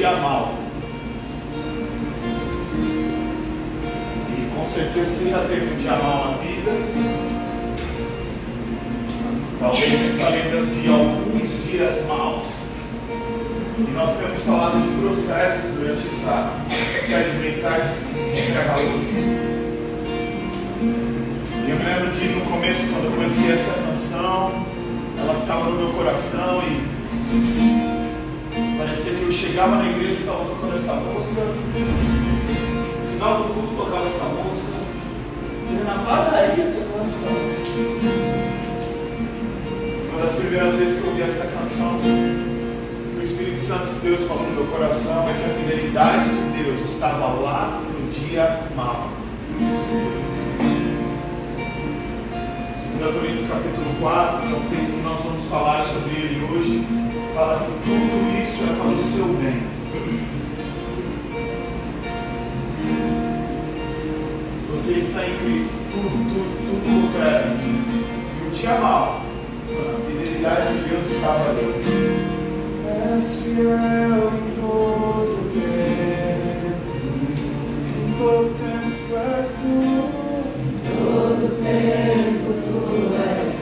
dia mal E com certeza você já teve um dia mal na vida. Talvez você está lembrando de alguns dias maus. E nós temos falado de processos durante essa série de mensagens que se encerrou. Eu me lembro de no começo, quando eu conheci essa canção, ela ficava no meu coração e que eu chegava na igreja e estava tocando essa música. No final do culto tocava essa música. E na padaria tocava essa música. Uma das primeiras vezes que eu ouvi essa canção, o Espírito Santo de Deus falou no meu coração é que a fidelidade de Deus estava lá no dia mal. 2 Coríntios capítulo 4, que é um texto que nós vamos falar sobre ele hoje, fala que tudo isso é para o seu bem. Se você está em Cristo, tudo, tudo, tudo coopera. E o dia mal, a fidelidade de Deus estava ali. És fiel em todo tempo, em todo tempo és tu, todo tempo tu és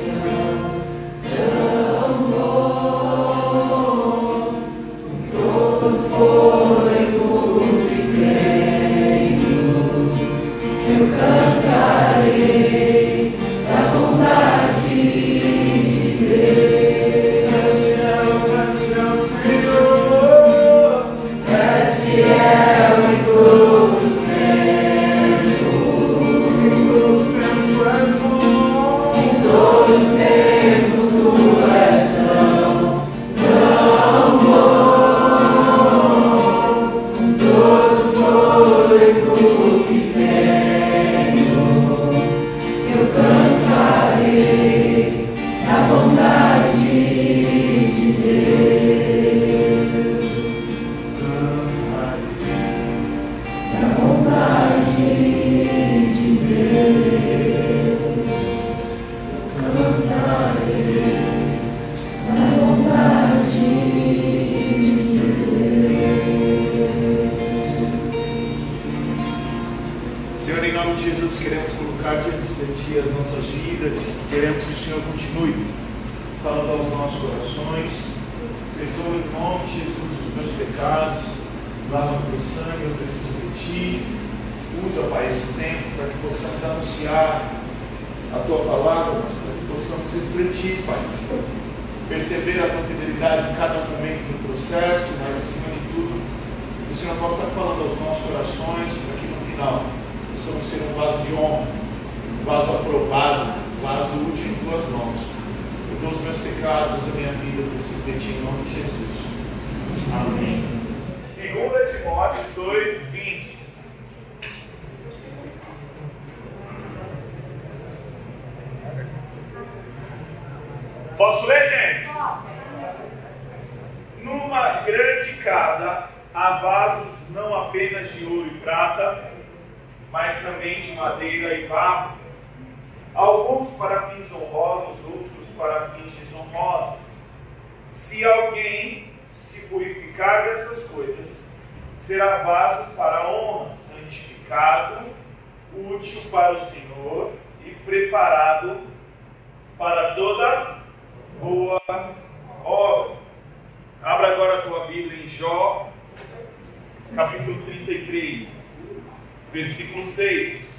Grande casa há vasos não apenas de ouro e prata, mas também de madeira e barro, alguns para fins honrosos, outros para fins desonrosos. Se alguém se purificar dessas coisas, será vaso para honra, santificado, útil para o Senhor e preparado para toda boa obra. Abra agora a tua Bíblia em Jó, capítulo 33, versículo 6.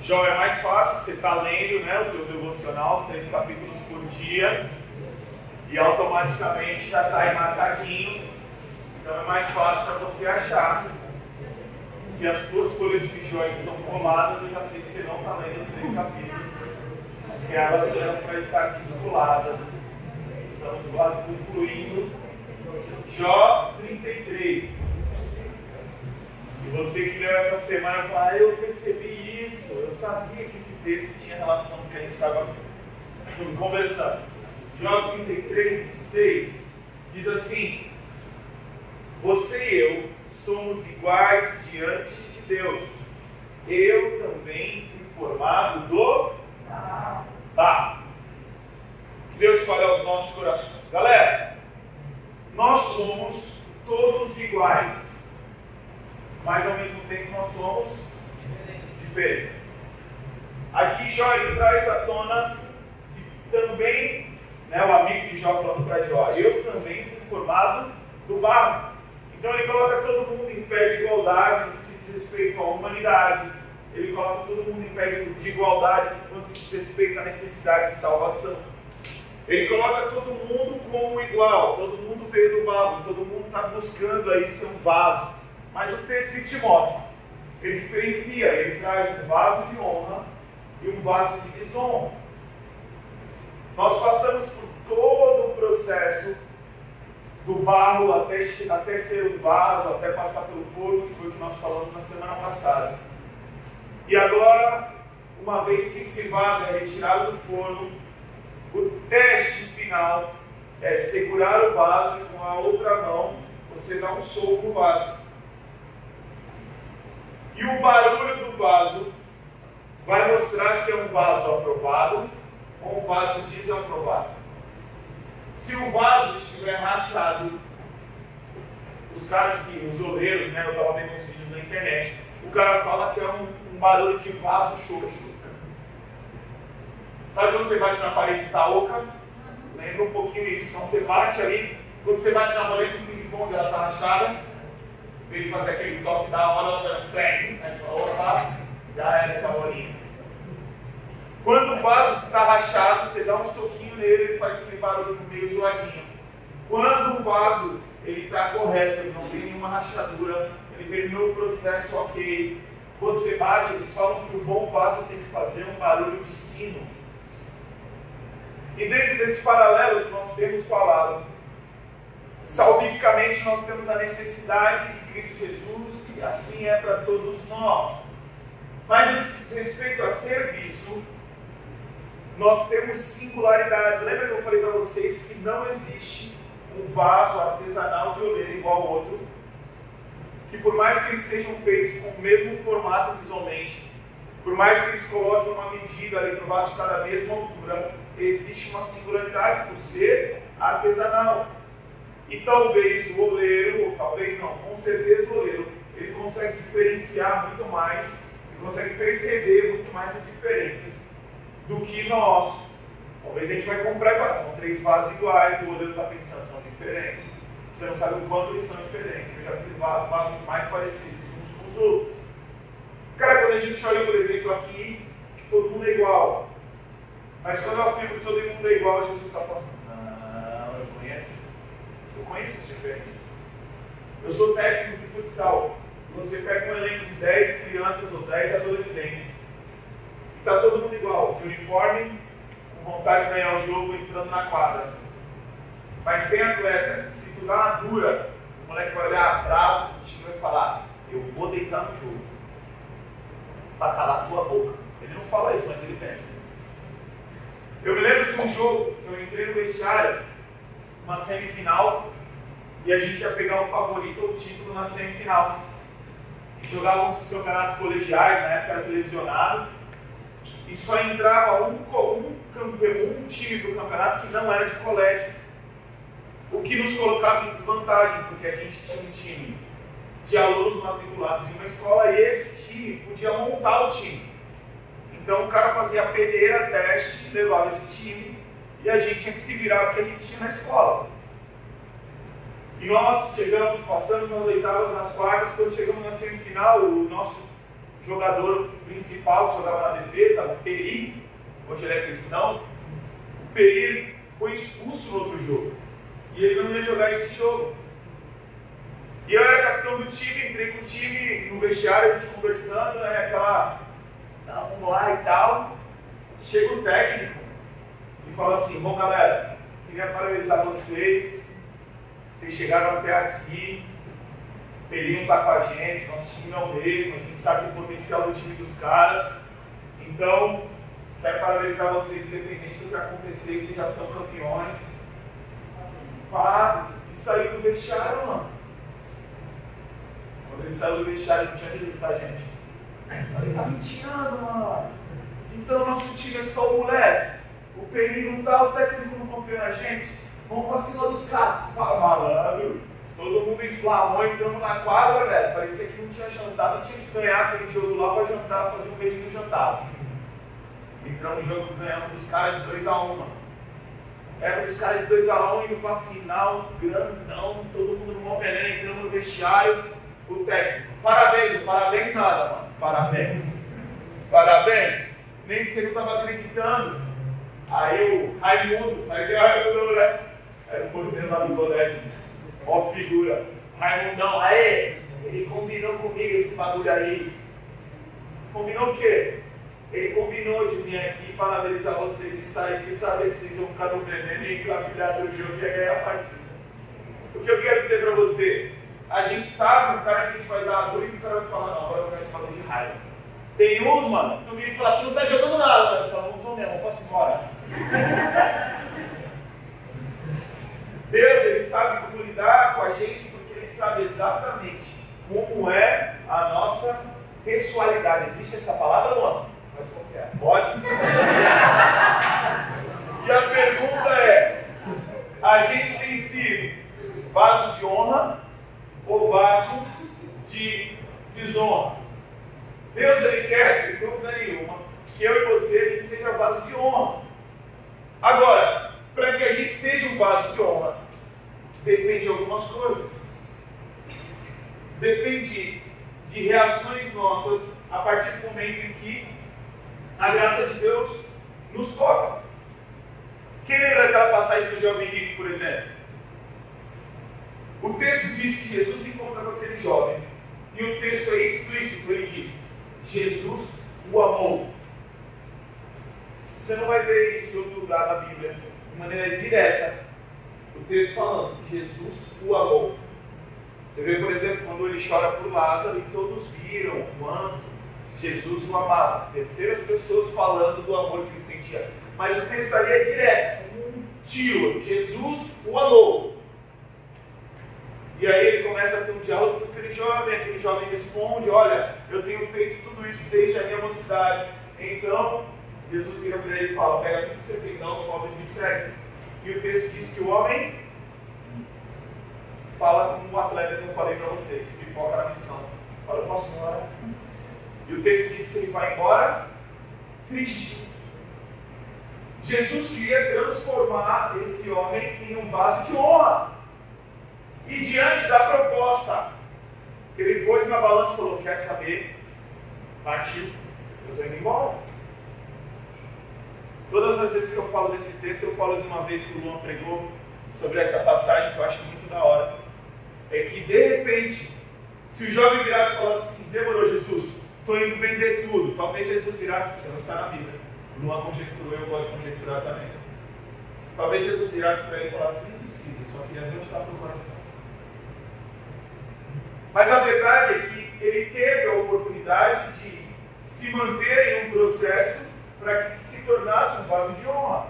Jó é mais fácil, você está lendo né, o teu devocional, os três capítulos por dia, e automaticamente já está aí marcadinho, então é mais fácil para você achar. Se as tuas folhas de Jó estão coladas, eu já sei que você não está lendo os três capítulos, porque elas eram para estar descoladas. Estamos quase concluindo Jó 33. E você que leu essa semana fala, ah, eu percebi isso, eu sabia que esse texto tinha relação com o que a gente estava conversando. Jó 33, 6 diz assim: Você e eu somos iguais diante de Deus. Eu também fui formado do barro. Deus fale aos nossos corações. Galera, nós somos todos iguais, mas ao mesmo tempo nós somos diferente. Aqui Jó traz à tona que também, né, o amigo de Jó falando para Jó, eu também fui formado do barro. Então ele coloca todo mundo em pé de igualdade no que se diz respeito à humanidade. Ele coloca todo mundo em pé de igualdade no que se diz respeito à necessidade de salvação. Ele coloca todo mundo como igual, todo mundo veio do barro, todo mundo está buscando aí ser um vaso. Mas o texto de Timóteo, ele diferencia, ele traz um vaso de honra e um vaso de desonra. Nós passamos por todo o processo do barro até, até ser um vaso, até passar pelo forno, que foi o que nós falamos na semana passada. E agora, uma vez que esse vaso é retirado do forno, o teste final é segurar o vaso e com a outra mão você dá um soco no vaso. E o barulho do vaso vai mostrar se é um vaso aprovado ou um vaso desaprovado. Se o vaso estiver rachado, os caras que, os oleiros, né, eu estava vendo uns vídeos na internet, o cara fala que é um, um barulho de vaso xoxo. Sabe quando você bate na parede de oca? Lembra um pouquinho isso. Então você bate ali, quando você bate na parede do ping-pong, ela está rachada, ele fazer aquele toque da hora, ela vai play, né? Opa, já era essa bolinha. Quando o vaso está rachado, você dá um soquinho nele, ele faz aquele barulho meio zoadinho. Quando o vaso ele está correto, ele não tem nenhuma rachadura, ele terminou o processo ok, você bate, eles falam que o bom vaso tem que fazer um barulho de sino. E dentro desse paralelo que nós temos falado, salvificamente nós temos a necessidade de Cristo Jesus e assim é para todos nós. Mas no respeito a serviço, nós temos singularidades. Lembra que eu falei para vocês que não existe um vaso artesanal de oleiro igual ao outro? Que por mais que eles sejam feitos com o mesmo formato visualmente, por mais que eles coloquem uma medida ali para o vaso estar da mesma altura, existe uma singularidade por ser artesanal. E talvez o oleiro, ou talvez não, com certeza o oleiro, ele consegue diferenciar muito mais, ele consegue perceber muito mais as diferenças do que nós. Talvez a gente vai comprar e falar, são três vasos iguais, o oleiro está pensando, são diferentes. Você não sabe o quanto eles são diferentes. Eu já fiz vasos mais parecidos uns com os outros. Cara, quando a gente olha, por exemplo, aqui, todo mundo é igual. Mas quando eu afirmo que todo mundo é igual, Jesus está falando, não, eu conheço. Eu conheço as diferenças. Eu sou técnico de futsal. Você pega um elenco de 10 crianças ou 10 adolescentes. Está todo mundo igual, de uniforme, com vontade de ganhar o jogo, entrando na quadra. Mas tem atleta que se tu dá uma dura, o moleque vai olhar bravo, o time vai falar, eu vou deitar no jogo. Para calar a tua boca. Ele não fala isso, mas ele pensa. Eu me lembro de um jogo que eu entrei no vestiário, uma semifinal, e a gente ia pegar o favorito ou o título na semifinal. A gente jogava uns campeonatos colegiais, na época era televisionado, e só entrava um, um, um time do campeonato que não era de colégio. O que nos colocava em desvantagem, porque a gente tinha um time de alunos matriculados em uma escola e esse time podia montar o time. Então o cara fazia peneira, teste, levava esse time e a gente tinha que se virar porque a gente tinha na escola. E nós chegamos, passamos nas oitavas, nas quartas, quando chegamos na semifinal, o nosso jogador principal que jogava na defesa, o Peri, hoje ele é cristão, o Peri foi expulso no outro jogo. E ele não ia jogar esse jogo. E eu era capitão do time, entrei com o time no vestiário, a gente conversando, né, aquela tá, vamos lá e tal. Chega o técnico e fala assim: Bom, galera, queria parabenizar vocês. Vocês chegaram até aqui. Pelinho está com a gente, nosso time é o mesmo, a gente sabe o potencial do time dos caras. Então, quero parabenizar vocês, independente do que acontecer, vocês já são campeões. Pá, e saiu do vestiário, mano. Quando ele saiu do vestiário, não tinha Jesus, tá, gente? Falei, tá mentindo, mano. Então nosso time é só o moleque. O perigo não dá, o técnico não confia na gente. Vamos pra cima dos caras. Malandro. Todo mundo inflamou, entramos na quadra, velho. Parecia que não tinha jantado, tinha que ganhar aquele jogo lá para jantar, fazer um beijo no jantar. Entramos no jogo ganhamos dos caras de 2x1, um, mano. Era dos caras de 2x1 um, indo pra final, grandão, todo mundo no mó veneno, entramos no vestiário, o técnico. Parabéns, parabéns nada, mano. Parabéns. Parabéns. Nem que você não estava acreditando. Aí o Raimundo, que é o Raimundo, né? Era o português lá do colégio. Ó figura. Raimundão, aí, ele combinou comigo esse bagulho aí. Combinou o quê? Ele combinou de vir aqui para analisar vocês e sair, porque saber que vocês vão ficar no veneno e enclavilhado no jogo ia ganhar a partida. O que eu quero dizer para você? A gente sabe o cara que a gente vai dar a dor e o cara vai falar, não, agora eu quero esse bagulho de raiva. Tem uns, mano, tu vira e fala, tu não tá jogando nada. Eu falo, não tô mesmo, posso ir embora. Deus, ele sabe como lidar com a gente, porque ele sabe exatamente como é a nossa pessoalidade. Existe essa palavra, Luan? Pode confiar. Pode? e a pergunta é: a gente tem sido vaso de honra ou vaso de desonra? Deus ele quer, sem dúvida nenhuma, que eu e você a gente seja vaso de honra. Agora, para que a gente seja um vaso de honra, depende de algumas coisas. Depende de reações nossas a partir do momento em que a graça de Deus nos toca. Quem lembra daquela passagem do jovem rico, por exemplo? O texto diz que Jesus encontra com aquele jovem. E o texto é explícito, ele diz: Jesus o amou. Você não vai ver isso em outro lugar na Bíblia, de maneira direta. O texto falando, Jesus o amou. Você vê, por exemplo, quando ele chora por Lázaro e todos viram quanto Jesus o amava. Terceiras pessoas falando do amor que ele sentia. Mas o texto ali é direto, um tio. Jesus o amou. E aí ele começa a ter um diálogo com aquele jovem, aquele jovem responde, olha, eu tenho feito tudo isso desde a minha mocidade. Então, Jesus vira para ele e fala, pega tudo que você tem, dá os pobres me seguem. E o texto diz que o homem fala com o atleta que eu falei para vocês, que pipoca na missão. Fala, eu posso ir embora? E o texto diz que ele vai embora triste. Jesus queria transformar esse homem em um vaso de honra. E diante da proposta, ele pôs na balança e falou: Quer saber? Partiu, eu estou indo embora. Todas as vezes que eu falo desse texto, eu falo de uma vez que o Luan pregou sobre essa passagem que eu acho muito da hora. É que de repente, se o jovem virasse e falasse assim: Demorou, Jesus, estou indo vender tudo. Talvez Jesus virasse, isso não está na Bíblia. Luan conjecturou, eu gosto de conjecturar também. Talvez Jesus virasse para ele e falasse: Nem precisa, só queria ver onde está o teu coração. Mas a verdade é que ele teve a oportunidade de se manter em um processo para que se tornasse um vaso de honra.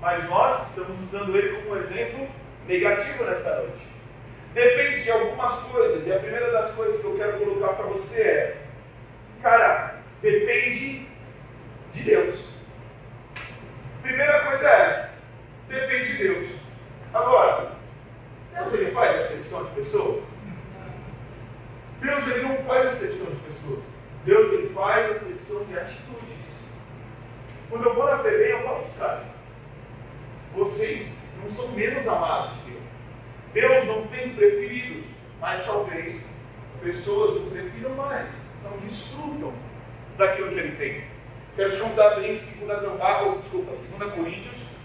Mas nós estamos usando ele como um exemplo negativo nessa noite. Depende de algumas coisas, e a primeira das coisas que eu quero colocar para você é: cara, depende de Deus. Primeira coisa é essa: depende de Deus. Agora, Deus ele faz exceção de pessoas? Não faz exceção de pessoas. Deus ele faz exceção de atitudes. Quando eu vou na FEBEM, eu falo para os caras: vocês não são menos amados que eu. Deus não tem preferidos, mas talvez pessoas o prefiram mais. Então desfrutam daquilo que ele tem. Quero te contar bem 2 ou desculpa, 2 Coríntios,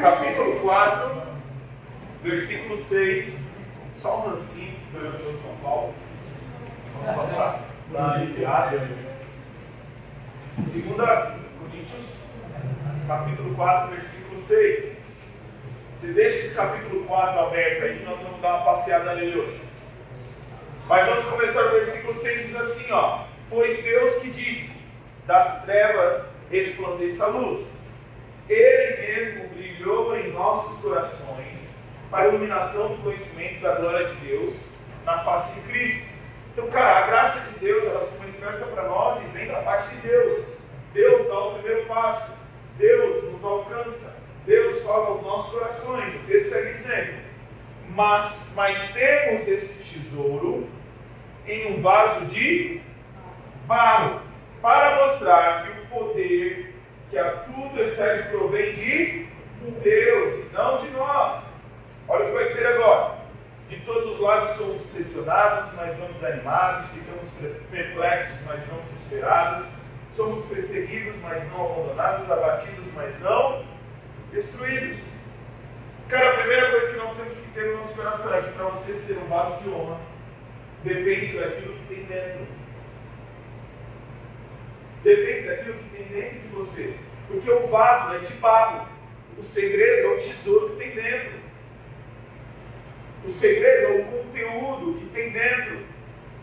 capítulo 4, versículo 6. Só um lancinho do São Paulo. Só para aliviar. 2 Coríntios, capítulo 4, versículo 6. Você deixa esse capítulo 4 aberto aí, nós vamos dar uma passeada nele hoje. Mas vamos começar o versículo 6, diz assim, ó. Pois Deus que disse, das trevas resplandeça a luz. Ele mesmo brilhou em nossos corações para a iluminação do conhecimento da glória de Deus na face de Cristo. Então, cara, a graça de Deus, ela se manifesta para nós e vem da parte de Deus. Deus dá o primeiro passo. Deus nos alcança. Deus fala aos nossos corações. Texto segue dizendo: Mas, mas temos esse tesouro em um vaso de barro, para mostrar que o poder que a tudo excede provém de Deus e não de nós. Olha o que vai dizer agora. De todos os lados somos pressionados, mas não desanimados, ficamos perplexos, mas não desesperados, somos perseguidos, mas não abandonados, abatidos, mas não destruídos. Cara, a primeira coisa que nós temos que ter no nosso coração é que para você ser um vaso de honra, depende daquilo que tem dentro. Depende daquilo que tem dentro de você. Porque o vaso é de barro. O segredo é o tesouro que tem dentro. O segredo é o conteúdo que tem dentro.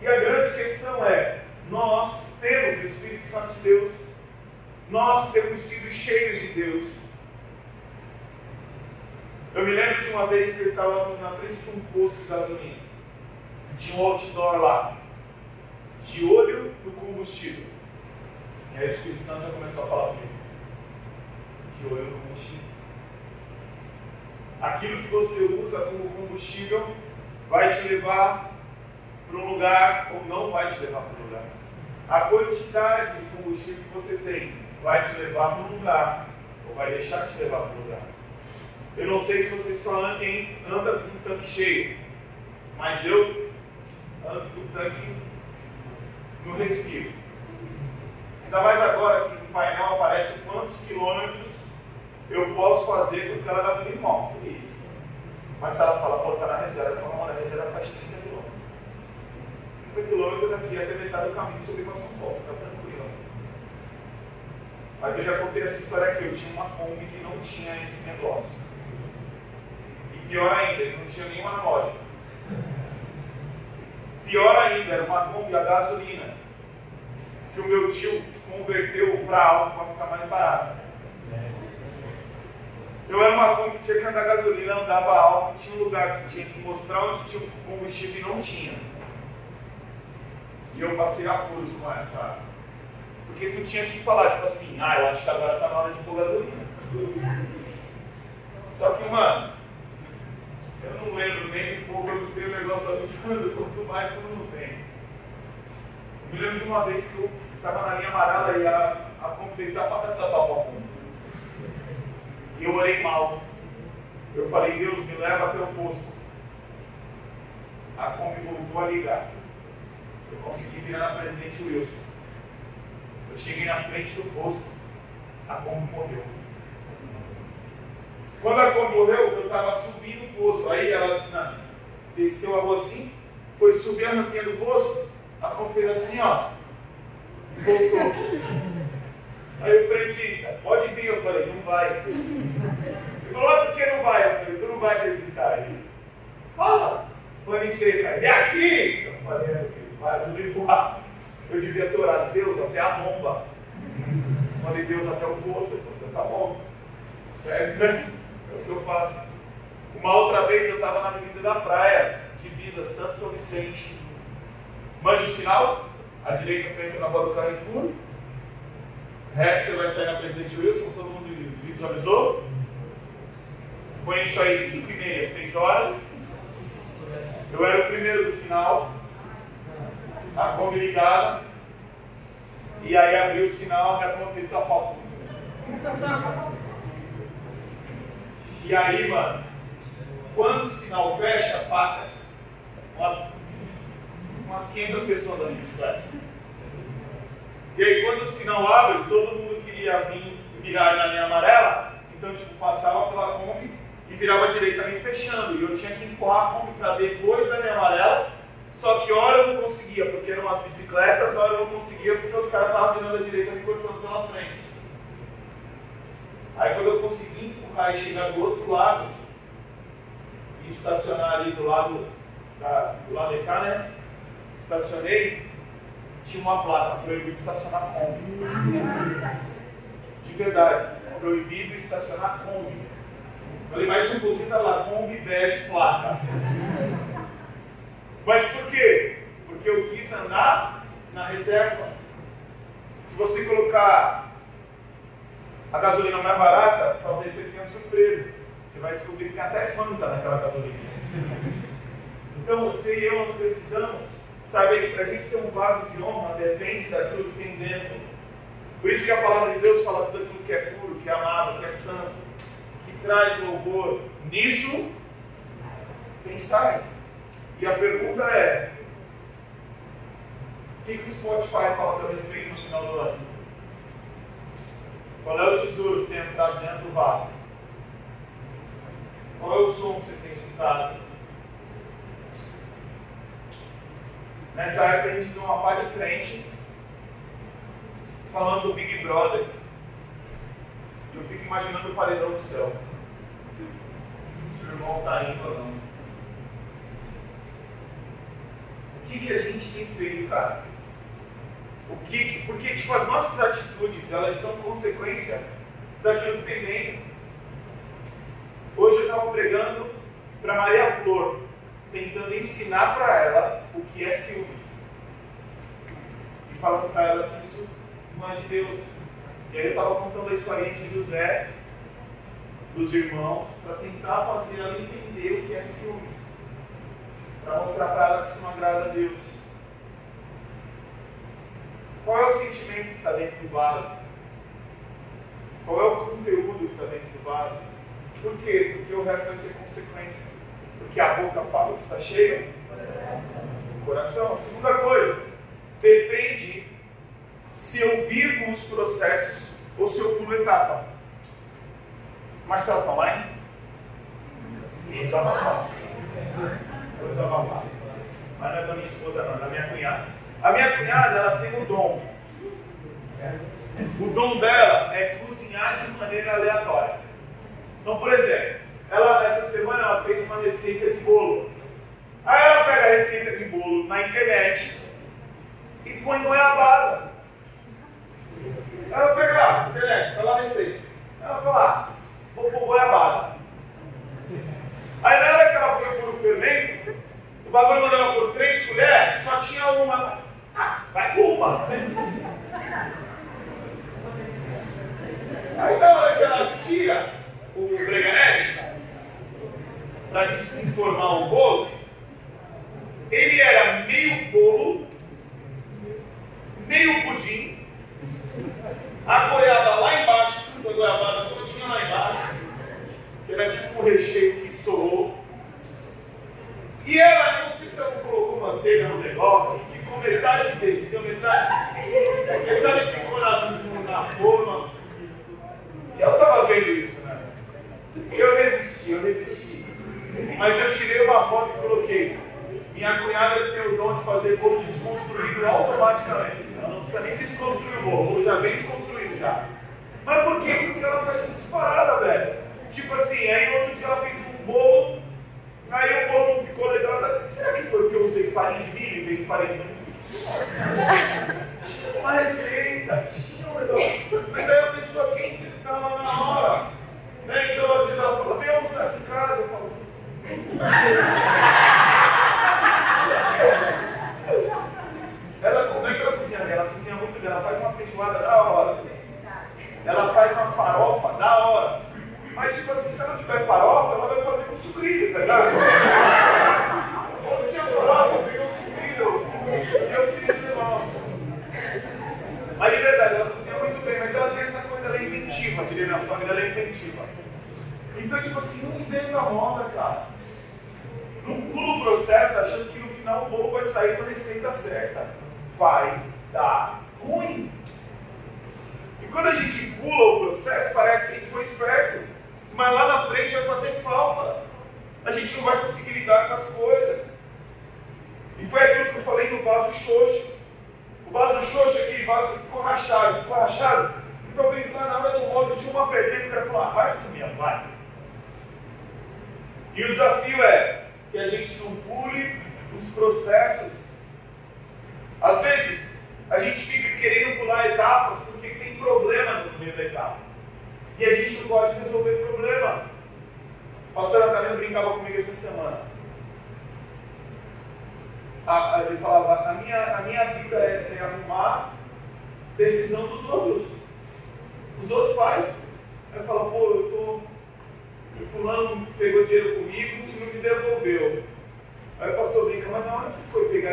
E a grande questão é: nós temos o Espírito Santo de Deus. Nós temos sido cheios de Deus. Eu me lembro de uma vez que ele estava na frente de um posto de gasolina. Tinha um outdoor lá. De olho no combustível. E aí o Espírito Santo já começou a falar comigo. De olho no combustível. Aquilo que você usa como combustível vai te levar para um lugar ou não vai te levar para um lugar. A quantidade de combustível que você tem vai te levar para um lugar ou vai deixar de te levar para um lugar. Eu não sei se você só anda, anda com um tanque cheio, mas eu ando com o tanque no respiro. Ainda mais agora que no painel aparece quantos quilômetros eu posso fazer com aquela gasolina irmão. Isso. Mas se ela fala, pô, tá na reserva, eu falo, na reserva faz 30 quilômetros. 30 quilômetros daqui até metade do caminho subir para São Paulo, fica tranquilo. Mas eu já contei essa história aqui, eu tinha uma Kombi que não tinha esse negócio. E pior ainda, ele não tinha nenhuma loja. Pior ainda, era uma Kombi a gasolina. Que o meu tio converteu para álcool para ficar mais barato. Eu era uma Kombi que tinha que andar gasolina, andava álcool, tinha um lugar que tinha que mostrar onde tinha combustível e não tinha. E eu passei apuros com essa. Porque tu tinha que falar, tipo assim, ah, eu acho que agora está na hora de pôr gasolina. Só que, mano, eu não lembro nem um pouco quando tem o negócio avisando, quanto mais quando não tem. Eu me lembro de uma vez que eu estava na linha amarela e a, a Kombi fez da patata para Kombi. E eu orei mal. Eu falei, Deus, me leva até o posto. A Kombi voltou a ligar. Eu consegui virar na presidente Wilson. Eu cheguei na frente do posto. A Kombi morreu. Quando a Kombi morreu, eu estava subindo o posto. Aí ela desceu a rua assim, foi subir a rampinha do posto. A Kombi fez assim, ó. E voltou. Aí o frentista, pode vir, eu falei, não vai. Ele falou, por que não vai? Eu falei, tu não vai acreditar. Ele, fala, pane seca, ele é aqui. Eu falei, é, vai, não empurrar. Eu devia ter orado, Deus, até a bomba. Eu falei, Deus, até o posto. Ele falou, tá bom. Certo, né? É o que eu faço. Uma outra vez eu estava na Avenida da Praia, divisa Santo São Vicente. Mande o sinal, à direita frente na rua do Carrefour. Reto, você vai sair na Presidente Wilson, todo mundo visualizou? Põe isso aí 5 e meia, 6 horas. Eu era o primeiro do sinal, a Kombi ligada, e aí abriu o sinal, a minha Kombi fez a pau. E aí, mano, quando o sinal fecha, passa uma, umas 500 pessoas na bicicleta. E aí quando o sinal abre, todo mundo queria vir virar na linha amarela, então tipo, passava pela Kombi e virava à direita me fechando. E eu tinha que empurrar a Kombi para depois da linha amarela, só que hora eu não conseguia, porque eram umas bicicletas, hora eu não conseguia porque os caras estavam virando à direita me cortando pela frente. Aí quando eu consegui empurrar e chegar do outro lado e estacionar ali do lado, da, do lado de cá, né? Estacionei, tinha uma placa proibido estacionar Kombi. De verdade, proibido estacionar Kombi. Falei, mais um pouquinho, tá lá, Kombi bege placa. Mas por quê? Porque eu quis andar na reserva. Se você colocar a gasolina mais barata, talvez você tenha surpresas. Você vai descobrir que tem até Fanta naquela gasolina. Então você e eu, nós precisamos saber que para a gente ser um vaso de honra depende daquilo que tem dentro. Por isso que a palavra de Deus fala tudo aquilo que é puro, que é amável, que é santo, que traz louvor. Nisso, pensai. E a pergunta é: o que, que o Spotify fala a respeito no final do ano? Qual é o tesouro que tem entrado dentro do vaso? Qual é o som que você tem escutado? Nessa época a gente tem uma parte de crente falando do Big Brother. Eu fico imaginando o paredão do céu. Se o irmão está indo ou não. O que, que a gente tem feito, cara? O que, porque tipo, as nossas atitudes elas são consequência daquilo que tem dentro. Hoje eu estava pregando para Maria Flor, tentando ensinar para ela o que é ciúmes. E falando para ela que isso não é de Deus. E aí eu estava contando a historinha de José, dos irmãos, para tentar fazer ela entender o que é ciúmes. Para mostrar para ela que isso não agrada a Deus. Qual é o sentimento que está dentro do vaso? Qual é o conteúdo que está dentro do vaso? Por quê? Porque o resto vai ser consequência. Porque a boca fala que está cheio? O coração. A segunda coisa, depende se eu vivo os processos ou se eu pulo etapa. Marcelo, está online? Vou desabafar. Vou desabafar. Mas não é da minha esposa, não, é da minha cunhada. A minha cunhada, ela tem um dom. O dom dela é cozinhar de maneira aleatória. Então, por exemplo, ela, essa semana ela fez uma receita de bolo. Aí ela pega a receita de bolo na internet e põe goiabada. Ela pega lá, na internet, fala a receita. Ela fala, ah, vou pôr goiabada. Aí na hora que ela foi por o fermento, o bagulho mandou por três colheres, só tinha uma. Ah, vai com uma. Aí na hora que ela tira o breganete para desinformar o bolo, ele era meio bolo, meio pudim, a goiaba lá embaixo, a goiabada todinha lá embaixo, era tipo um recheio que solou. E ela, não sei se ela colocou manteiga no negócio, ficou metade desceu, metade, metade ficou na, na forma. Eu estava vendo isso, né? Eu resisti, eu resisti. Mas eu tirei uma foto e coloquei. Minha cunhada tem o dom de fazer bolo desconstruído automaticamente. Ela não precisa nem desconstruir o bolo, o bolo já vem desconstruído já. Mas por quê? Porque ela faz essas paradas, velho. Tipo assim, aí no outro dia ela fez um bolo, aí o bolo não ficou legal. Será que foi porque eu usei farinha de milho em vez de farinha de milho? Uma receita,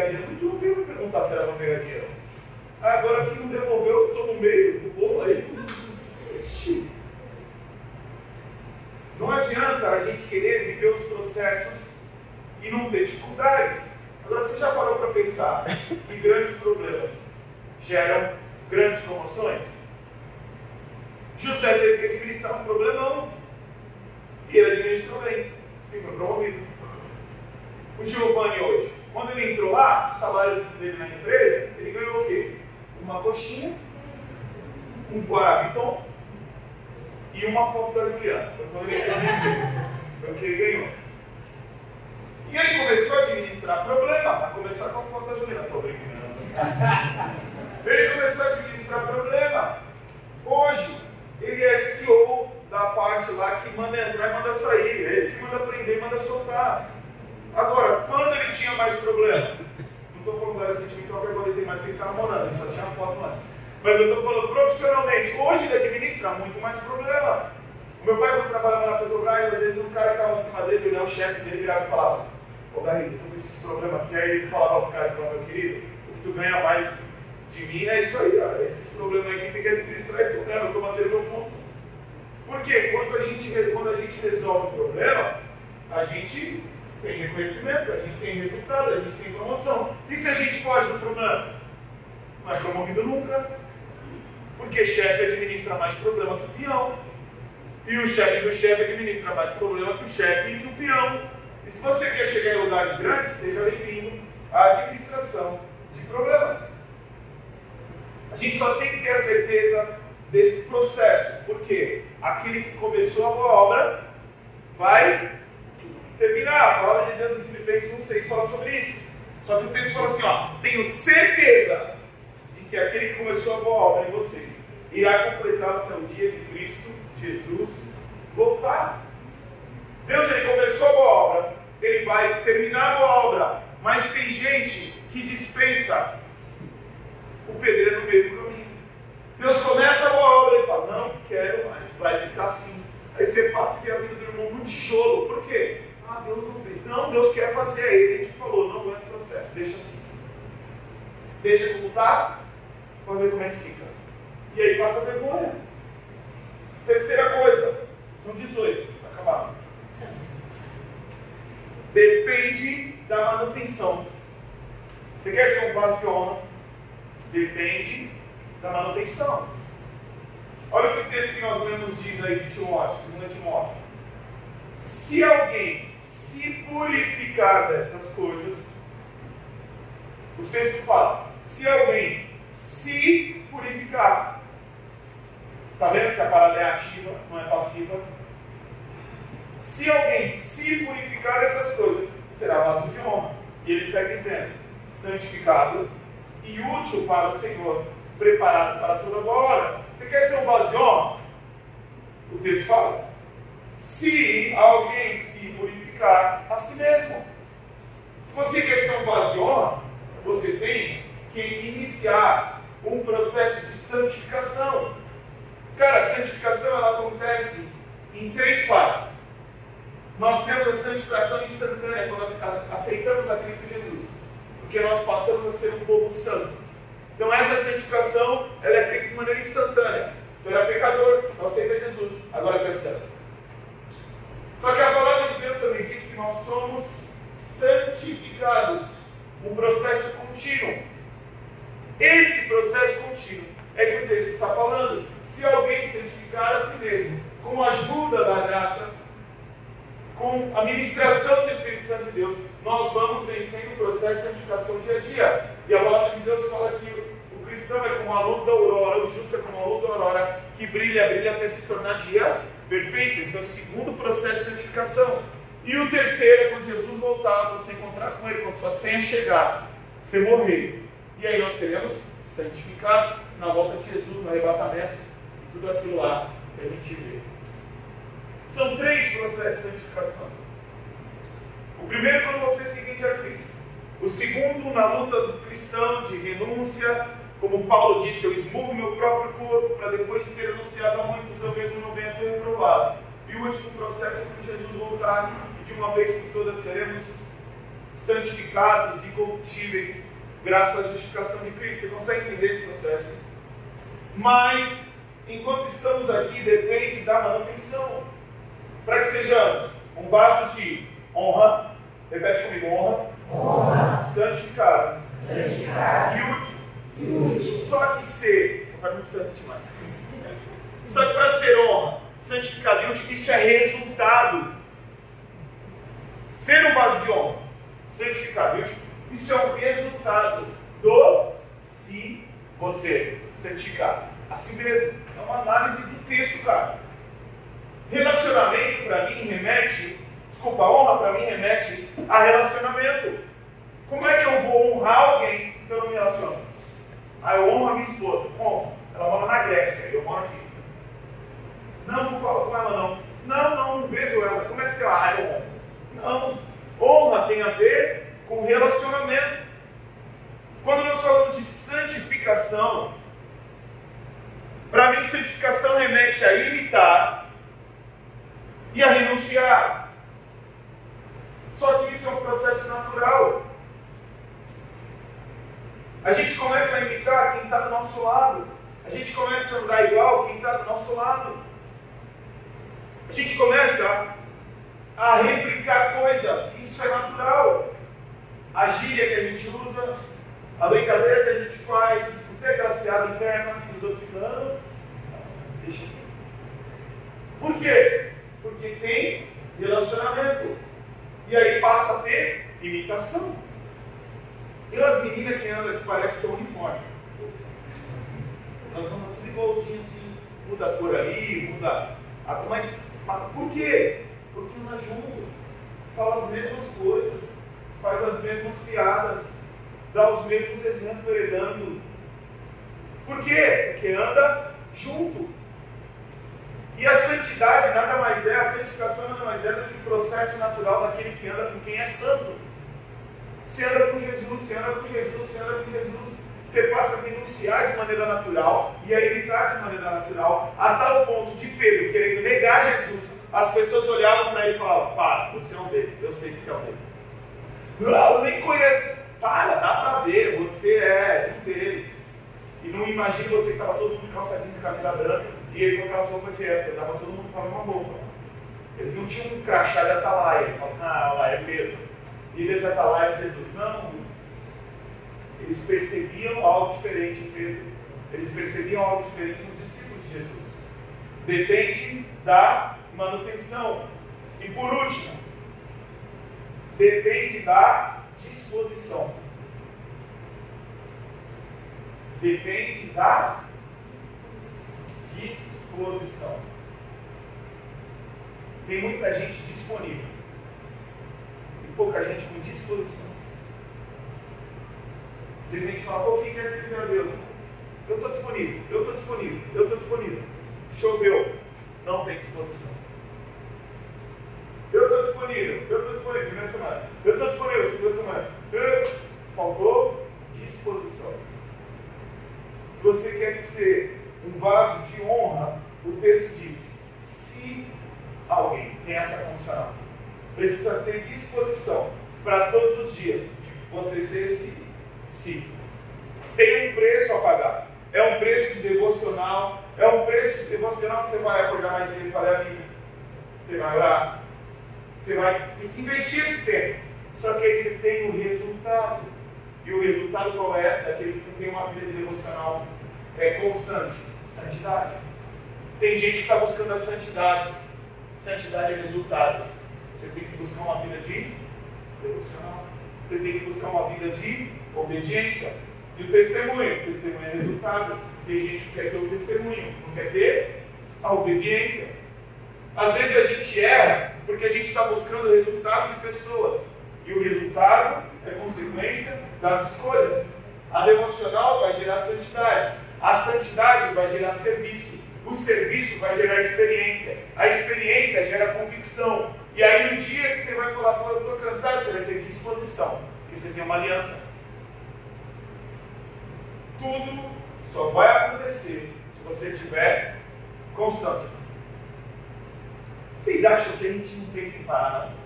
dinheiro, tu não veio me perguntar se ela não pegar dinheiro. Agora que não devolveu, eu estou no meio do bolo aí. Não adianta a gente querer viver os processos e não ter dificuldades. Agora você já parou para pensar que grandes problemas geram grandes promoções? José teve que administrar um problemão. E ele administrou bem. E foi promovido. O Giovanni hoje, quando ele entrou lá, o salário dele na empresa, ele ganhou o quê? Uma coxinha, um Guaraviton e uma foto da Juliana. Foi quando ele entrou na empresa. Foi o que ele ganhou. E ele começou a administrar problema, a começar com a foto da Juliana. Estou brincando. Ele começou a administrar problema. Hoje, ele é CEO da parte lá que manda entrar e manda sair. Ele que manda prender e manda soltar. Agora, quando ele tinha mais problema? Não estou falando da área sentimental que agora ele tem mais que ele está namorando, ele só tinha foto antes. Mas eu estou falando profissionalmente. Hoje ele administra muito mais problema. O meu pai, quando trabalhava na Petrobras, às vezes um cara estava acima dele, né, o chefe dele virava e falava: Ô Garrido, estou com esses problemas aqui. Aí ele falava para o cara: falava, Meu querido, o que tu ganha mais de mim é isso aí, ó, esses problemas aí que tem que administrar e tu ganha, eu estou mantendo meu ponto. Porque quando a gente, quando a gente resolve o problema, a gente tem reconhecimento, a gente tem resultado, a gente tem promoção. E se a gente foge do problema? Não é promovido nunca. Porque chefe administra mais problema que o peão. E o chefe do chefe administra mais problema que o chefe e que o peão. E se você quer chegar em lugares grandes, seja bem-vindo à administração de problemas. A gente só tem que ter a certeza desse processo. Porque aquele que começou a boa obra vai terminar. A palavra de Deus em Filipenses 1,6 fala sobre isso. Só que o texto fala assim: ó, tenho certeza de que aquele que começou a boa obra em vocês irá completá-la até o dia de Cristo Jesus voltar. Deus ele começou a boa obra, ele vai terminar a boa obra, mas tem gente que dispensa o pedreiro no meio do caminho. Deus começa a boa obra e fala: Não quero mais, vai ficar assim. Aí você passa a vida do irmão no tijolo. Por quê? Ah, Deus não fez. Não, Deus quer fazer. É ele que falou: Não o processo, deixa assim. Deixa como está, para ver como é que fica. E aí passa a vergonha. Terceira coisa, são 18, está acabado. Depende da manutenção. Você quer ser um vaso de honra? Depende da manutenção. Olha o que o texto que nós lemos diz aí de Timóteo, 2 Timóteo. Se alguém se purificar dessas coisas, o texto fala, se alguém se purificar, está vendo que a parada é ativa, não é passiva? Se alguém se purificar dessas coisas, será vaso de honra. E ele segue dizendo, santificado e útil para o Senhor, preparado para toda boa hora. Você quer ser um vaso de honra? O texto fala. Se alguém se purificar a si mesmo. Se você quer ser um vaso de honra, você tem que iniciar um processo de santificação. Cara, a santificação ela acontece em três fases. Nós temos a santificação instantânea quando aceitamos a Cristo Jesus, porque nós passamos a ser um povo santo. Então essa santificação ela é feita de maneira instantânea. Tu era pecador, não aceita Jesus, agora tu é santo. Só que a palavra de Deus também diz que nós somos santificados, um processo contínuo. Esse processo contínuo é que o texto está falando. Se alguém santificar a si mesmo, com a ajuda da graça, com a ministração do Espírito Santo de Deus, nós vamos vencendo o processo de santificação dia a dia. E a palavra de Deus fala que o cristão é como a luz da aurora, o justo é como a luz da aurora, que brilha, brilha até se tornar dia perfeito. Esse é o segundo processo de santificação. E o terceiro é quando Jesus voltar, quando você encontrar com Ele, quando sua senha chegar, você morrer. E aí nós seremos santificados na volta de Jesus, no arrebatamento, e tudo aquilo lá que a gente vê. São três processos de santificação. O primeiro, quando você se rende a Cristo. O segundo, na luta do cristão de renúncia, como Paulo disse, eu esmurro meu próprio corpo para depois de ter anunciado a muitos eu mesmo não venha ser reprovado. E o último processo é quando Jesus voltar de uma vez por todas seremos santificados e corruptíveis graças à justificação de Cristo. Você consegue entender esse processo? Mas, enquanto estamos aqui, depende da manutenção. Para que sejamos um vaso de honra, repete comigo, honra, honra, santificado, santificado e útil. e útil. Só que ser, você faz muito santo demais. Só que para ser honra, santificado e útil, isso é resultado. Ser um vaso de honra, santificado isso é um resultado do se você santificado. Assim mesmo, é uma análise do texto, cara. Relacionamento para mim remete, desculpa, honra para mim remete a relacionamento. Como é que eu vou honrar alguém que eu não me relaciono? Ah, eu honro a minha esposa. Honro. Ela mora na Grécia, eu moro aqui. Não, não falo com ela não. Não, não, não vejo ela. Como é que você ah, eu honro? Não. Honra tem a ver com relacionamento. Quando nós falamos de santificação, para mim santificação remete a imitar e a renunciar. Só que isso é um processo natural. A gente começa a imitar quem está do nosso lado. A gente começa a andar igual quem está do nosso lado. A gente começa a replicar coisas. Isso é natural. A gíria que a gente usa, a brincadeira que a gente faz, não tem aquelas piadas internas que os outros ficam. "Ah, Deixa aqui. Por quê? Porque tem relacionamento. E aí passa a ter imitação. E as meninas que andam que parece ter um uniforme. Nós vamos tudo igualzinho assim. Muda a cor ali, muda. A... Mas, mas por quê? Porque anda junto. Fala as mesmas coisas. Faz as mesmas piadas. Dá os mesmos exemplos heredando. Por quê? Porque anda junto. E a santidade nada mais é, a santificação nada mais é do que o processo natural daquele que anda com quem é santo. Você anda com Jesus, você anda com Jesus, você anda com Jesus. Você passa a denunciar de maneira natural e a evitar de maneira natural, a tal ponto de Pedro querendo negar Jesus, as pessoas olhavam para ele e falavam: Para, você é um deles, eu sei que você é um deles. Não, eu nem conheço. Para, dá para ver, você é um deles. E não imagine você que estava todo mundo com calça jeans e camisa branca e ele com aquelas roupas de época, estava todo mundo com a mesma roupa. Eles não tinham um crachá de atalaia, ele falava, ah, lá é Pedro. E ele de atalaia é Jesus. Não. Eles percebiam algo diferente em Pedro. Eles percebiam algo diferente nos discípulos de Jesus. Depende da manutenção. E por último, depende da disposição. Depende da disposição. Tem muita gente disponível e pouca gente com disposição. Às vezes a gente fala, pô, quem quer servir a Deus? Eu estou disponível, eu estou disponível, eu estou disponível. Choveu, não tem disposição. Eu estou disponível, eu estou disponível, primeira semana. Eu estou disponível, segunda semana. Faltou disposição. Se você quer ser um vaso de honra, o texto diz: se alguém tem essa condicional, precisa ter disposição para todos os dias você ser esse se. Tem um preço a pagar. É um preço de devocional. É um preço de devocional que você vai acordar mais cedo ler a Bíblia. Você vai orar. Você vai ter que investir esse tempo. Só que aí você tem o resultado. E o resultado qual é? Daquele que tem uma vida de devocional é constante. Santidade. Tem gente que está buscando a santidade. Santidade é resultado. Você tem que buscar uma vida de devocional. Você tem que buscar uma vida de obediência. E o testemunho. O testemunho é resultado. Tem gente que quer ter o testemunho, não quer ter a obediência. Às vezes a gente erra porque a gente está buscando o resultado de pessoas. E o resultado é consequência das escolhas. A devocional vai gerar santidade. A santidade vai gerar serviço. O serviço vai gerar experiência. A experiência gera convicção. E aí no dia que você vai falar, pô, eu estou cansado, você vai ter disposição. Porque você tem uma aliança. Tudo só vai acontecer se você tiver constância. Vocês acham que a gente não pensa em parar, não?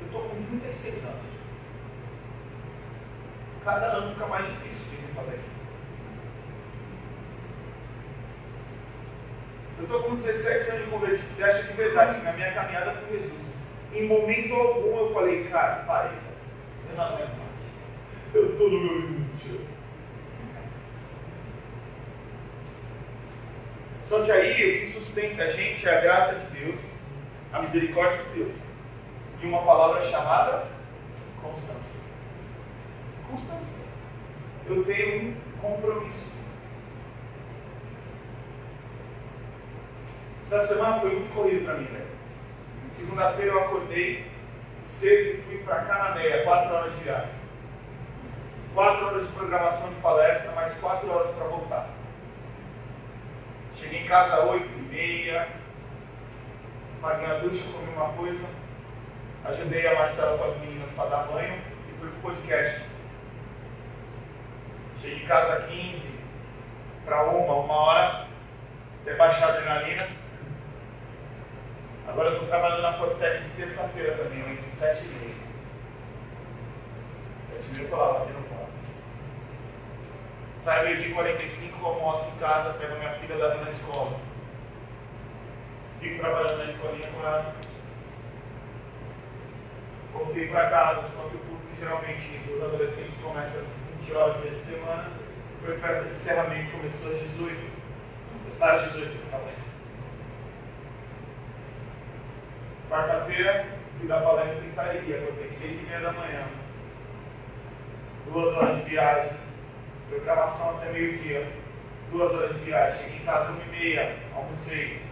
Eu estou com 36 anos. Cada ano fica mais difícil de vir fazer aqui. Eu estou com 17 anos de convertido. Você acha que é verdade na minha caminhada com Jesus, em momento algum eu falei, cara, parei, eu não aguento mais. Eu estou no meu limite. Só que aí o que sustenta a gente é a graça de Deus, a misericórdia de Deus. E uma palavra chamada constância. Constância. Eu tenho um compromisso. Essa semana foi muito corrido para mim, velho. Segunda-feira eu acordei cedo e fui para Cananéia, quatro horas de viagem. Quatro horas de programação de palestra, mais quatro horas para voltar. Cheguei em casa às oito e meia, paguei a ducha, comi uma coisa, ajudei a Marcela com as meninas para dar banho e fui pro podcast. Cheguei em casa às 15 para uma, uma hora, até baixar a adrenalina. Agora eu estou trabalhando na Fortec de terça-feira também, entre 7 e meia. 7 e meia eu estou lá, batendo. Saio meio de 45, almoço em casa, pego minha filha da na escola. Fico trabalhando na escolinha com ela. Voltei para casa, só que o que geralmente os adolescentes começa às 20 horas dia de semana. Foi festa de encerramento, começou às 18. Eu saio às 18 do trabalho. Quarta-feira, fui dar palestra em Itaria, acordei seis e meia da manhã. Duas horas de viagem, programação até meio-dia. Duas horas de viagem, cheguei em casa uma e meia, almocei.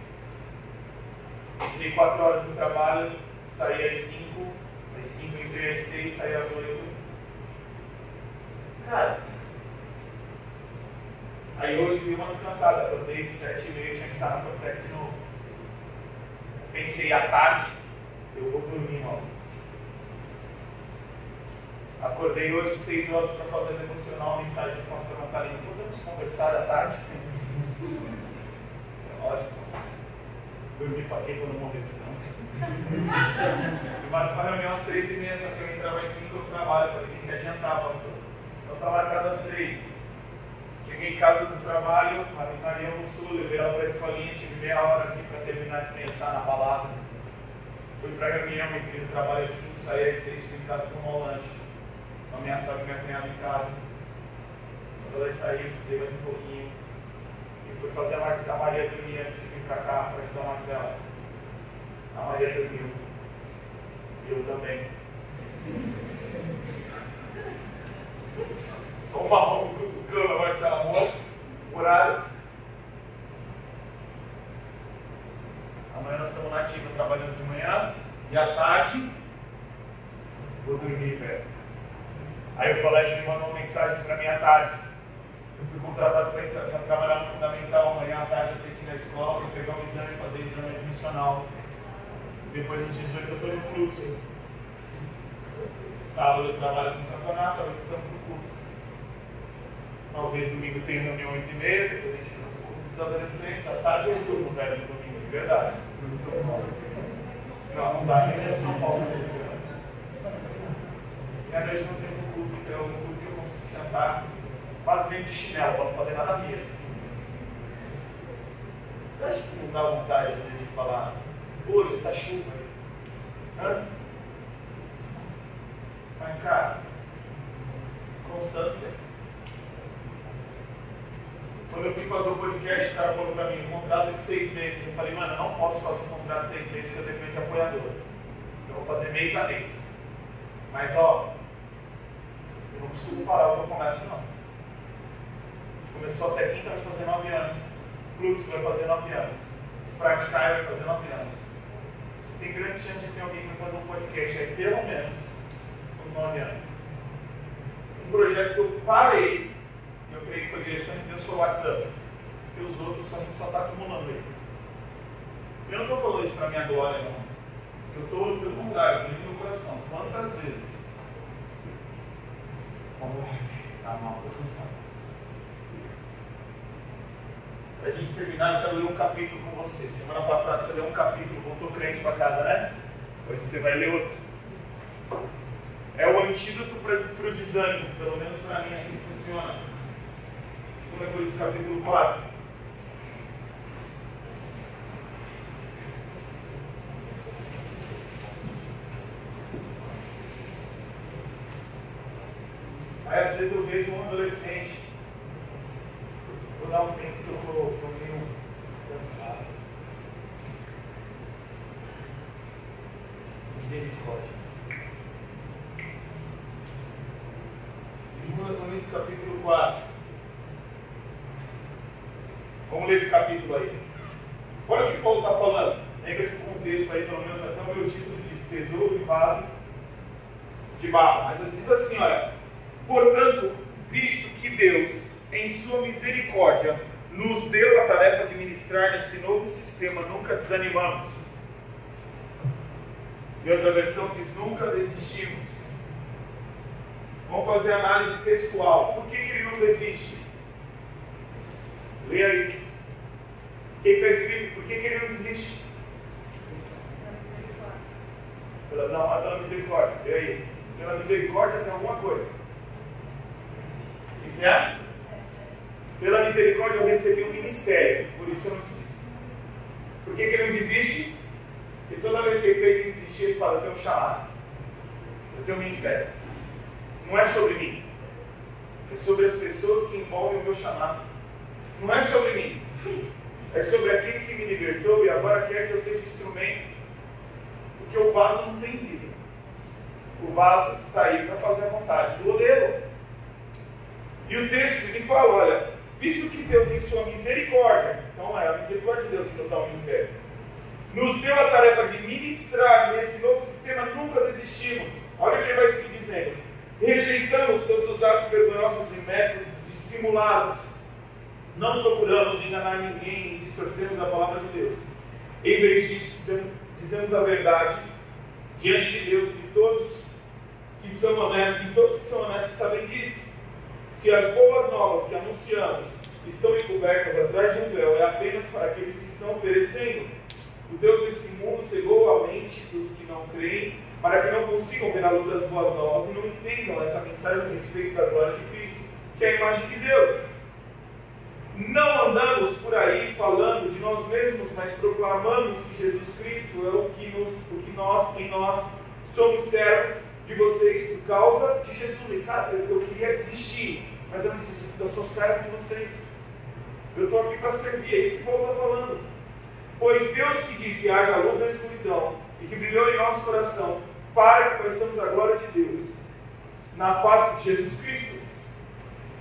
Entrei quatro horas no trabalho, saí às cinco, às cinco entrei às seis, saí às oito. Cara, aí hoje dei uma descansada, acordei sete e meia, tinha que estar na Fortec de novo pensei à tarde, eu vou dormir mal. Acordei hoje seis horas para fazer devocional, mensagem do pastor Natalino. Podemos conversar à tarde? Lógico, pastor. Dormir para quê quando morrer descansa? e marco uma reunião às três e meia, só que eu entrava às cinco no trabalho. Falei, tem que adiantar, pastor. Então está marcado às três. Cheguei em casa do trabalho, na Maria no Sul, levei ela para a escolinha, tive meia hora aqui para terminar de pensar na palavra. Fui para a reunião, entrei no trabalho às 5, saí às 6, fui em casa tomar o lanche. Ameaçava minha cunhada em casa. Quando ela saiu, estudei mais um pouquinho. E fui fazer a parte da Maria dormir antes de vir para cá para ajudar a Marcela. A Maria dormiu. Eu também. Só uma mão cutucando a Marcela morta, horário. Amanhã nós estamos na ativa trabalhando de manhã e à tarde vou dormir, velho. Aí o colégio me mandou uma mensagem para mim à tarde. Eu fui contratado para trabalhar no fundamental, amanhã à tarde eu tenho que ir na escola, pegar um exame, fazer exame admissional. Depois dos 18 eu estou no fluxo. Sábado eu trabalho no campeonato, hoje estamos no curso. Talvez domingo tenha reunião 8 e meia, a dos adolescentes, à tarde eu durmo, velho, no domingo, de verdade. Durmo São Paulo. Não, não dá em São Paulo nesse ano. E à noite nós temos um culto, que é um culto que sentar quase meio de chinelo, para não fazer nada mesmo. Você acha que não dá vontade, às vezes, de falar, hoje, essa chuva? Hã? Mas, cara, constância. Quando eu fui fazer o podcast, o cara falou pra mim, um contrato de seis meses. Eu falei, mano, eu não posso fazer um contrato de seis meses porque eu dependo de apoiador. Eu vou fazer mês a mês. Mas, ó, eu não costumo parar o que eu começo, não. Começou até quinta, vai fazer nove anos. Fluxo vai fazer nove anos. Praticar vai fazer nove anos. Você tem grande chance de ter alguém que vai fazer um podcast aí, pelo menos, uns nove anos. Um projeto que eu parei, eu creio que foi direção de Deus, foi o WhatsApp. Porque os outros a gente só está acumulando aí. Eu não estou falando isso para minha glória, não. Eu estou, pelo contrário, no meu coração. Quantas vezes? Lá, tá mal, cansado. para a gente terminar, eu quero ler um capítulo com você. Semana passada você leu um capítulo, voltou crente para casa, né? Hoje você vai ler outro. É o antídoto para o desânimo, pelo menos para mim assim funciona. 2 Coríntios capítulo 4. Aí às vezes eu vejo um adolescente, vou dar um tempo que eu estou meio cansado. Misericórdia. 2 Coríntios capítulo 4. Vamos ler esse capítulo aí. Olha o que Paulo está falando. Lembra que o contexto aí, pelo menos até o meu título diz tesouro e vaso de barro. Mas ele diz assim, olha. Portanto, visto que Deus, em sua misericórdia, nos deu a tarefa de ministrar nesse novo sistema, nunca desanimamos. E outra versão diz: nunca desistimos. Vamos fazer análise textual. Por que, que ele não desiste? Lê aí. O que está escrito? Por que, que ele não desiste? Pela, não, é pela misericórdia. Lê aí. Pela misericórdia tem alguma coisa. O que é? Pela misericórdia eu recebi um ministério, por isso eu não desisto. Por que, que ele não desiste? Porque toda vez que ele pensa em desistir, ele fala: Eu tenho um chamado, eu tenho um ministério. Não é sobre mim, é sobre as pessoas que envolvem o meu chamado. Não é sobre mim, é sobre aquele que me libertou e agora quer que eu seja instrumento. Porque o vaso não tem vida. O vaso está aí para fazer a vontade do oleiro. E o texto ele fala: olha, visto que Deus, em sua misericórdia, então é a misericórdia de Deus que nos dá o ministério, nos deu a tarefa de ministrar nesse novo sistema, nunca desistimos. Olha o que ele vai seguir dizendo. Rejeitamos todos os atos vergonhosos e métodos dissimulados. Não procuramos enganar ninguém e distorcemos a palavra de Deus. Em vez disso, dizemos, a verdade diante de Deus e de todos que são honestos, e todos que são honestos sabem disso. Se as boas novas que anunciamos estão encobertas atrás de um véu, é apenas para aqueles que estão perecendo. O Deus desse mundo cegou a mente dos que não creem, para que não consigam ver a luz das boas novas e não entendam essa mensagem a respeito da glória de Cristo, que é a imagem de Deus. Não andamos por aí falando de nós mesmos, mas proclamamos que Jesus Cristo é o que, nos, o que nós, em nós, somos servos de vocês por causa de Jesus. Cara, eu, eu queria desistir, mas eu não desisto, eu sou servo de vocês. Eu estou aqui para servir, é isso que Paulo está falando. Pois Deus que disse, haja luz na escuridão, e que brilhou em nosso coração, para que conheçamos a glória de Deus, na face de Jesus Cristo.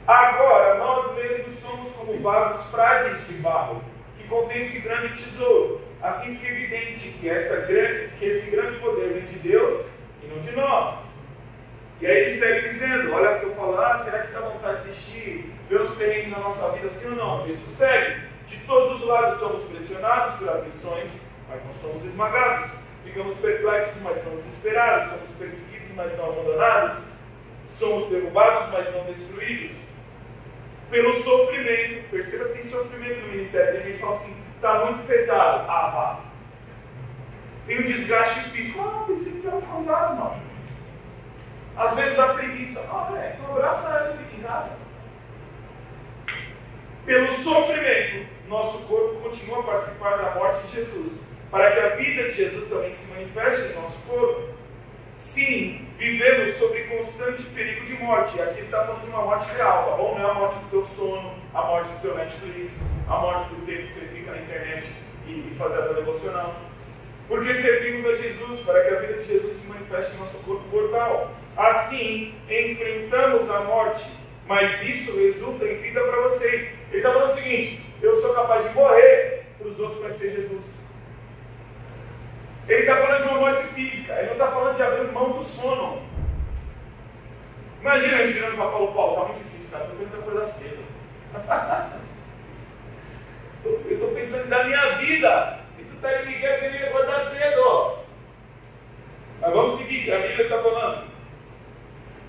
Agora, nós mesmos somos como vasos frágeis de barro, que contém esse grande tesouro. Assim fica evidente que, essa grande, que esse grande poder vem de Deus e não de nós. E aí ele segue dizendo, olha o que eu falo, ah, será que dá vontade de? Ver os perrengues na nossa vida, sim ou não? O texto segue. De todos os lados somos pressionados por aflições, mas não somos esmagados. Ficamos perplexos, mas não desesperados. Somos perseguidos, mas não abandonados. Somos derrubados, mas não destruídos. Pelo sofrimento, perceba que tem sofrimento no ministério. Tem gente que fala assim, está muito pesado. Ah, vá. Tem um desgaste físico. Ah, pensei que era um fantasma, não. Às vezes dá preguiça. Ah, velho, então abraça ele e fica em casa. Pelo sofrimento, nosso corpo continua a participar da morte de Jesus, para que a vida de Jesus também se manifeste em nosso corpo. Sim, vivemos sob constante perigo de morte. Aqui ele está falando de uma morte real, tá bom? Não é a morte do teu sono, a morte do teu Netflix, a morte do tempo que você fica na internet e, e fazer a devocional. Porque servimos a Jesus para que a vida de Jesus se manifeste em nosso corpo mortal. Assim, enfrentamos a morte, mas isso resulta em vida para vocês. Ele está falando o seguinte: eu sou capaz de morrer, para os outros vai ser Jesus. Ele está falando de uma morte física, ele não está falando de abrir mão do sono. Imagina ele virando para Paulo, Paulo, está muito difícil, cara, estou tentando acordar cedo. eu estou pensando na minha vida, e tu está me ligando que ia acordar cedo. Mas vamos seguir, que a Bíblia está falando.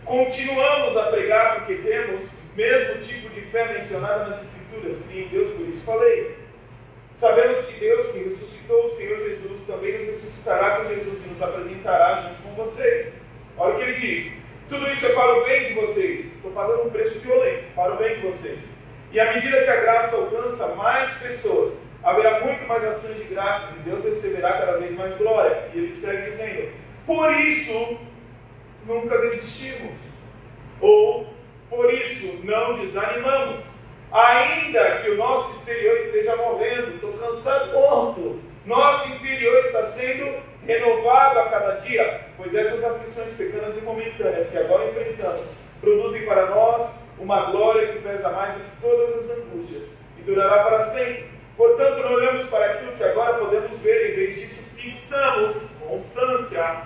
Continuamos a pregar porque temos mesmo tipo de fé mencionada nas Escrituras, creio em Deus, por isso falei. Sabemos que Deus, que ressuscitou o Senhor Jesus, também nos ressuscitará com Jesus e nos apresentará junto com vocês. Olha o que ele diz: tudo isso é para o bem de vocês. Estou pagando um preço violento, para o bem de vocês. E à medida que a graça alcança mais pessoas, haverá muito mais ações de graças e Deus receberá cada vez mais glória. E ele segue dizendo: Por isso, nunca desistimos. Ou, por isso, não desanimamos. Ainda que o nosso exterior esteja morrendo, estou cansado, morto. Nosso interior está sendo renovado a cada dia, pois essas aflições pequenas e momentâneas que agora enfrentamos produzem para nós uma glória que pesa mais do que todas as angústias e durará para sempre. Portanto, não olhamos para aquilo que agora podemos ver, em vez disso, fixamos constância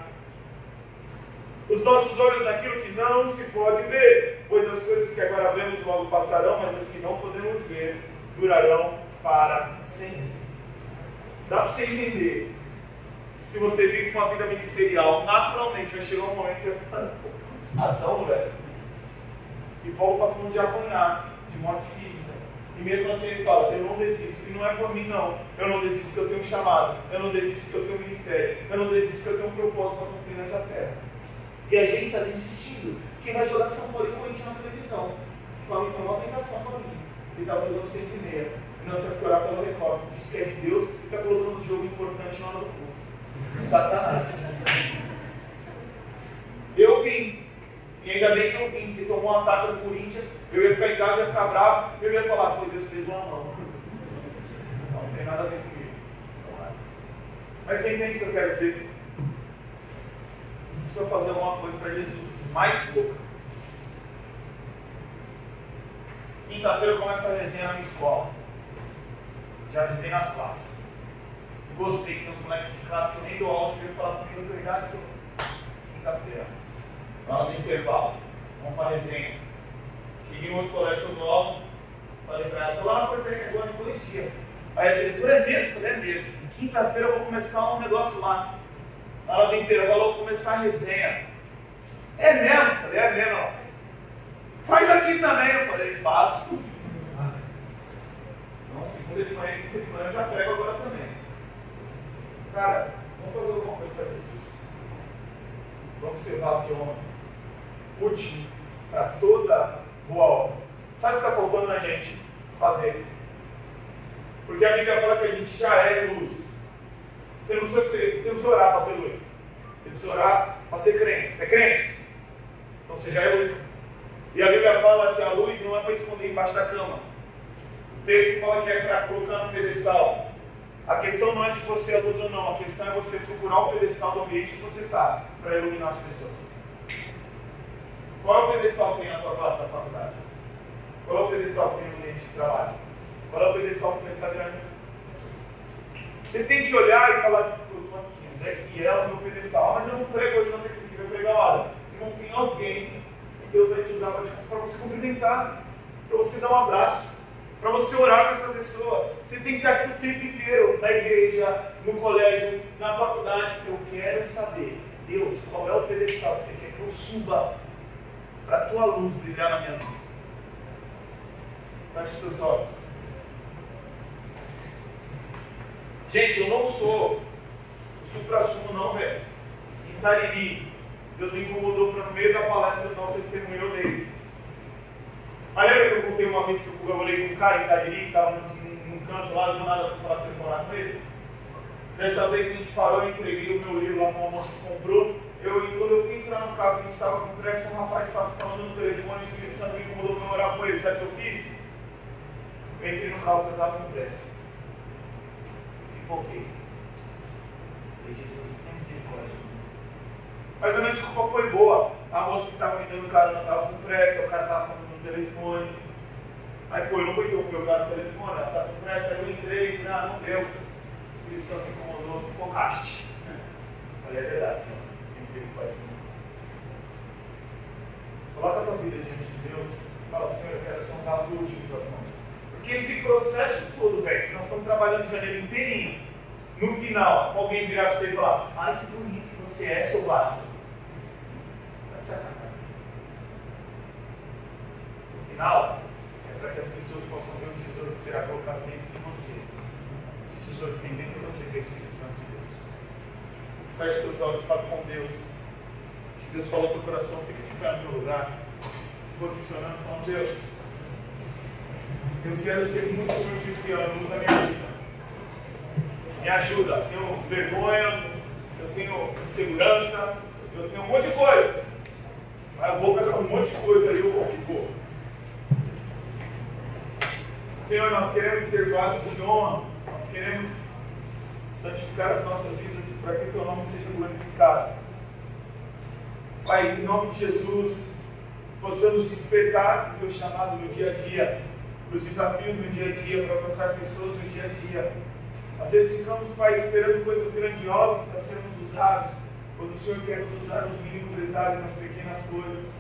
os nossos olhos naquilo que não se pode ver, pois as coisas que agora vemos logo passarão, mas as que não podemos ver durarão para sempre. Dá para você entender. Se você vive uma vida ministerial, naturalmente vai chegar um momento que você vai falar, cansadão, velho. E Paulo está falando de apanhar, de morte física. E mesmo assim ele fala, eu não desisto. E não é por mim, não. Eu não desisto porque eu tenho um chamado. Eu não desisto porque eu tenho um ministério. Eu não desisto porque eu tenho um propósito para cumprir nessa terra. E a gente está desistindo. Quem vai jogar São Paulo e Corinthians na televisão. Para mim foi uma tentação para mim. Ele estava jogando seis e meia. E nós que orar pelo recorde. Diz que é de Deus e está colocando um jogo importante hora do culto. Satanás. Eu vim. E ainda bem que eu vim, porque tomou um ataque do Corinthians. Eu ia ficar em casa, ia ficar bravo. Eu ia falar, foi Deus que fez uma mão. Não, não tem nada a ver comigo. Mas você entende o que eu quero dizer? Precisa fazer alguma coisa para Jesus. Mais pouco. Quinta-feira eu começo a resenha na minha escola. Já avisei nas classes. Gostei que tem uns moleques de classe que eu nem dou aula, que veio falar comigo a idade. Quinta-feira. No intervalo. Vamos para a resenha. Cheguei em outro colégio que eu dou aula. Falei para ela, estou lá na Fortaleza agora em dois dias. Aí a diretora é mesmo? Falei, é mesmo. Quinta-feira eu vou começar um negócio lá. Na hora do intervalo vou começar a resenha. É mesmo? Falei, é mesmo. Faz aqui também. Eu falei, faço. Não, segunda de manhã, quinta de manhã eu já prego agora também. Cara, vamos fazer alguma coisa para Jesus. Vamos ser de honra. Útil para toda boa obra. Sabe o que está faltando na gente? Fazer. Porque a Bíblia fala que a gente já é luz. Você não precisa, ser, você não precisa orar para ser luz. Você precisa orar para ser crente. Você é crente? Então você já é luz. E a Bíblia fala que a luz não é para esconder embaixo da cama. O texto fala que é para colocar no pedestal. A questão não é se você é luz ou não, a questão é você procurar o pedestal do ambiente que você está para iluminar as pessoas. Qual é o pedestal que tem na tua classe da faculdade? Qual é o pedestal que tem no ambiente de trabalho? Qual é o pedestal que está grande? Você tem que olhar e falar, eu estou aqui, onde é que é o meu pedestal? Mas eu não prego hoje na prego olha, não tem alguém que Deus vai te usar para você cumprimentar, para você dar um abraço para você orar para essa pessoa. Você tem que estar aqui o tempo inteiro, na igreja, no colégio, na faculdade. Eu quero saber, Deus, qual é o pedestal que você quer que eu suba para a tua luz brilhar na minha vida. Feche seus olhos. Gente, eu não sou supra-sumo não, velho. Em Tariri, Deus me incomodou para no meio da palestra dar o testemunho dele. Aí lembra que eu contei uma vez que eu orei com um cara em Tariri, que estava num, num canto lá, do nada eu fui falar com morar com ele? Dessa vez a gente parou, eu entreguei o meu livro lá para uma moça que comprou. Eu, e quando eu fui entrar no carro, a gente estava com pressa, um rapaz estava falando no telefone, o Espírito Santo me incomodou para orar com ele. Sabe o que eu fiz? Eu entrei no carro porque eu estava com pressa. E E Jesus, tem misericórdia. Mas a minha desculpa foi boa. A moça que estava me dando carona estava com pressa, o cara estava falando no telefone. Aí, pô, eu não com o cara no telefone, ela estava com pressa, aí eu entrei, falei, ah, não deu. O Espírito Santo me incomodou, me focaste. Falei, é verdade, Senhor, tem misericórdia. Coloca a tua vida diante de Deus e fala, Senhor, eu quero um vaso útil em tuas mãos. Porque esse processo todo, velho, que nós estamos trabalhando em janeiro inteirinho, no final, alguém virar para você e falar, ai que bonito que você é, seu. Vai sacanagem. No final é para que as pessoas possam ver o tesouro que será colocado dentro de você. Esse tesouro que tem dentro de você, que é o Espírito Santo de Deus. Feche seus olhos, fale com Deus. Se Deus falou teu coração, fica de pé no lugar, se posicionando, falando, Deus, eu quero ser muito humilde esse ano, usa a minha vida. Me ajuda, eu tenho vergonha, eu tenho insegurança, eu tenho um monte de coisa. Mas eu vou com essa monte de coisa aí, eu vou que vou. Senhor, nós queremos ser vasos de honra, nós queremos santificar as nossas vidas para que o teu nome seja glorificado. Pai, em nome de Jesus, possamos despertar o teu chamado no dia a dia, os desafios no dia a dia, para alcançar pessoas no dia a dia. Às vezes ficamos, Pai, esperando coisas grandiosas para sermos usados, quando o Senhor quer nos usar nos mínimos detalhes, nas pequenas coisas.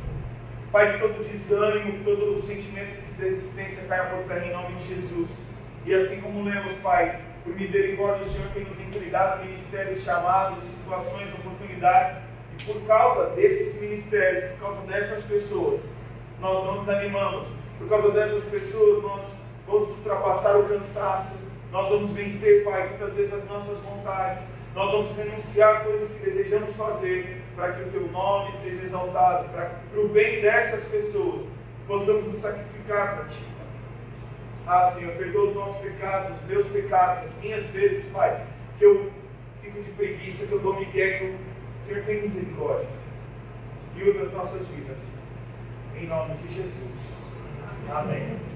Pai, que todo desânimo, todo sentimento de desistência caia por terra em nome de Jesus. E assim como lemos, Pai, por misericórdia, o Senhor tem nos entregado ministérios, chamados, situações, oportunidades, e por causa desses ministérios, por causa dessas pessoas, nós não desanimamos. Por causa dessas pessoas, nós vamos ultrapassar o cansaço, nós vamos vencer, Pai, muitas vezes as nossas vontades, nós vamos renunciar coisas que desejamos fazer para que o Teu nome seja exaltado, para o bem dessas pessoas, possamos nos sacrificar para Ti. Ah, Senhor, perdoa os nossos pecados, os meus pecados, as minhas vezes, Pai, que eu fico de preguiça, que eu dou migué, que o Senhor tem misericórdia. E usa as nossas vidas. Em nome de Jesus. Amém.